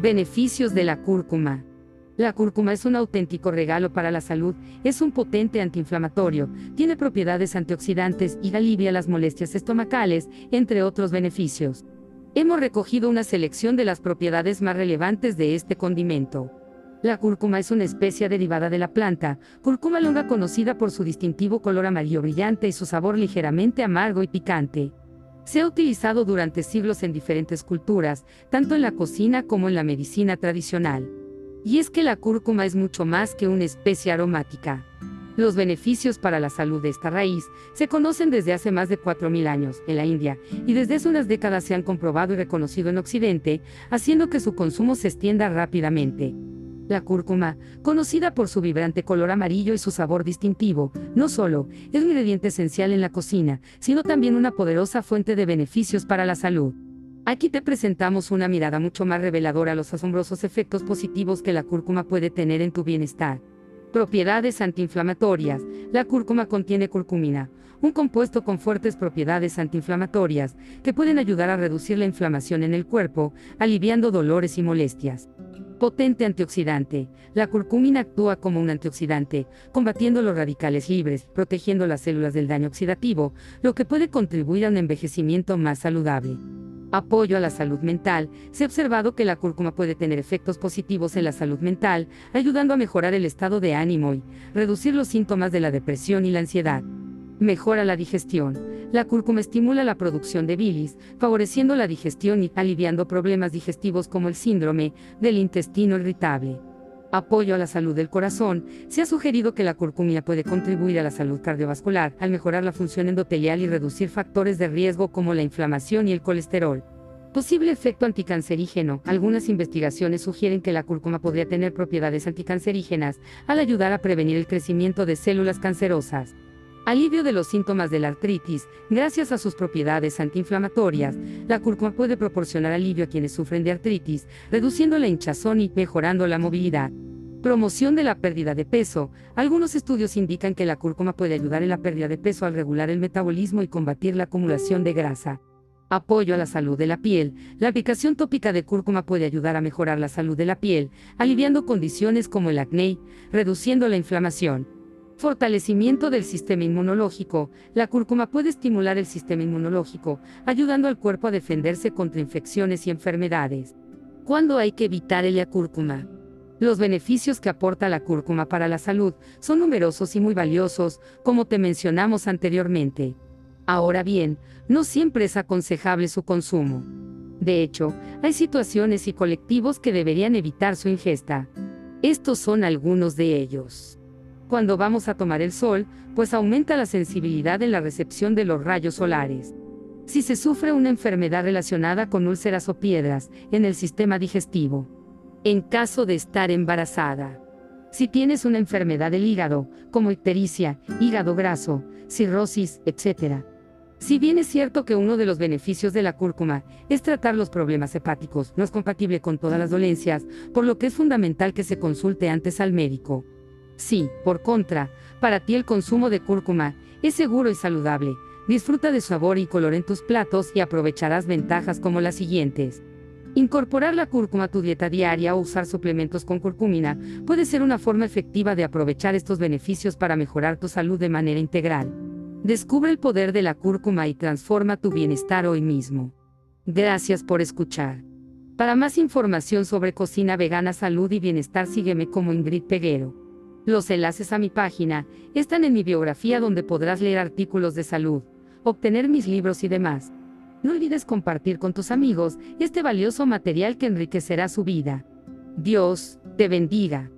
Beneficios de la cúrcuma. La cúrcuma es un auténtico regalo para la salud, es un potente antiinflamatorio, tiene propiedades antioxidantes y alivia las molestias estomacales, entre otros beneficios. Hemos recogido una selección de las propiedades más relevantes de este condimento. La cúrcuma es una especie derivada de la planta, cúrcuma longa conocida por su distintivo color amarillo brillante y su sabor ligeramente amargo y picante. Se ha utilizado durante siglos en diferentes culturas, tanto en la cocina como en la medicina tradicional. Y es que la cúrcuma es mucho más que una especie aromática. Los beneficios para la salud de esta raíz se conocen desde hace más de 4.000 años en la India y desde hace unas décadas se han comprobado y reconocido en Occidente, haciendo que su consumo se extienda rápidamente. La cúrcuma, conocida por su vibrante color amarillo y su sabor distintivo, no solo es un ingrediente esencial en la cocina, sino también una poderosa fuente de beneficios para la salud. Aquí te presentamos una mirada mucho más reveladora a los asombrosos efectos positivos que la cúrcuma puede tener en tu bienestar. Propiedades antiinflamatorias. La cúrcuma contiene curcumina, un compuesto con fuertes propiedades antiinflamatorias que pueden ayudar a reducir la inflamación en el cuerpo, aliviando dolores y molestias. Potente antioxidante. La curcumina actúa como un antioxidante, combatiendo los radicales libres, protegiendo las células del daño oxidativo, lo que puede contribuir a un envejecimiento más saludable. Apoyo a la salud mental. Se ha observado que la cúrcuma puede tener efectos positivos en la salud mental, ayudando a mejorar el estado de ánimo y reducir los síntomas de la depresión y la ansiedad. Mejora la digestión. La cúrcuma estimula la producción de bilis, favoreciendo la digestión y aliviando problemas digestivos como el síndrome del intestino irritable. Apoyo a la salud del corazón. Se ha sugerido que la curcumina puede contribuir a la salud cardiovascular al mejorar la función endotelial y reducir factores de riesgo como la inflamación y el colesterol. Posible efecto anticancerígeno. Algunas investigaciones sugieren que la cúrcuma podría tener propiedades anticancerígenas al ayudar a prevenir el crecimiento de células cancerosas. Alivio de los síntomas de la artritis. Gracias a sus propiedades antiinflamatorias, la cúrcuma puede proporcionar alivio a quienes sufren de artritis, reduciendo la hinchazón y mejorando la movilidad. Promoción de la pérdida de peso. Algunos estudios indican que la cúrcuma puede ayudar en la pérdida de peso al regular el metabolismo y combatir la acumulación de grasa. Apoyo a la salud de la piel. La aplicación tópica de cúrcuma puede ayudar a mejorar la salud de la piel, aliviando condiciones como el acné, reduciendo la inflamación. Fortalecimiento del sistema inmunológico. La cúrcuma puede estimular el sistema inmunológico, ayudando al cuerpo a defenderse contra infecciones y enfermedades. ¿Cuándo hay que evitar el cúrcuma? Los beneficios que aporta la cúrcuma para la salud son numerosos y muy valiosos, como te mencionamos anteriormente. Ahora bien, no siempre es aconsejable su consumo. De hecho, hay situaciones y colectivos que deberían evitar su ingesta. Estos son algunos de ellos cuando vamos a tomar el sol, pues aumenta la sensibilidad en la recepción de los rayos solares. Si se sufre una enfermedad relacionada con úlceras o piedras en el sistema digestivo. En caso de estar embarazada. Si tienes una enfermedad del hígado, como ictericia, hígado graso, cirrosis, etc. Si bien es cierto que uno de los beneficios de la cúrcuma es tratar los problemas hepáticos, no es compatible con todas las dolencias, por lo que es fundamental que se consulte antes al médico. Sí, por contra, para ti el consumo de cúrcuma es seguro y saludable. Disfruta de sabor y color en tus platos y aprovecharás ventajas como las siguientes. Incorporar la cúrcuma a tu dieta diaria o usar suplementos con curcumina puede ser una forma efectiva de aprovechar estos beneficios para mejorar tu salud de manera integral. Descubre el poder de la cúrcuma y transforma tu bienestar hoy mismo. Gracias por escuchar. Para más información sobre cocina vegana, salud y bienestar, sígueme como Ingrid Peguero. Los enlaces a mi página están en mi biografía donde podrás leer artículos de salud, obtener mis libros y demás. No olvides compartir con tus amigos este valioso material que enriquecerá su vida. Dios te bendiga.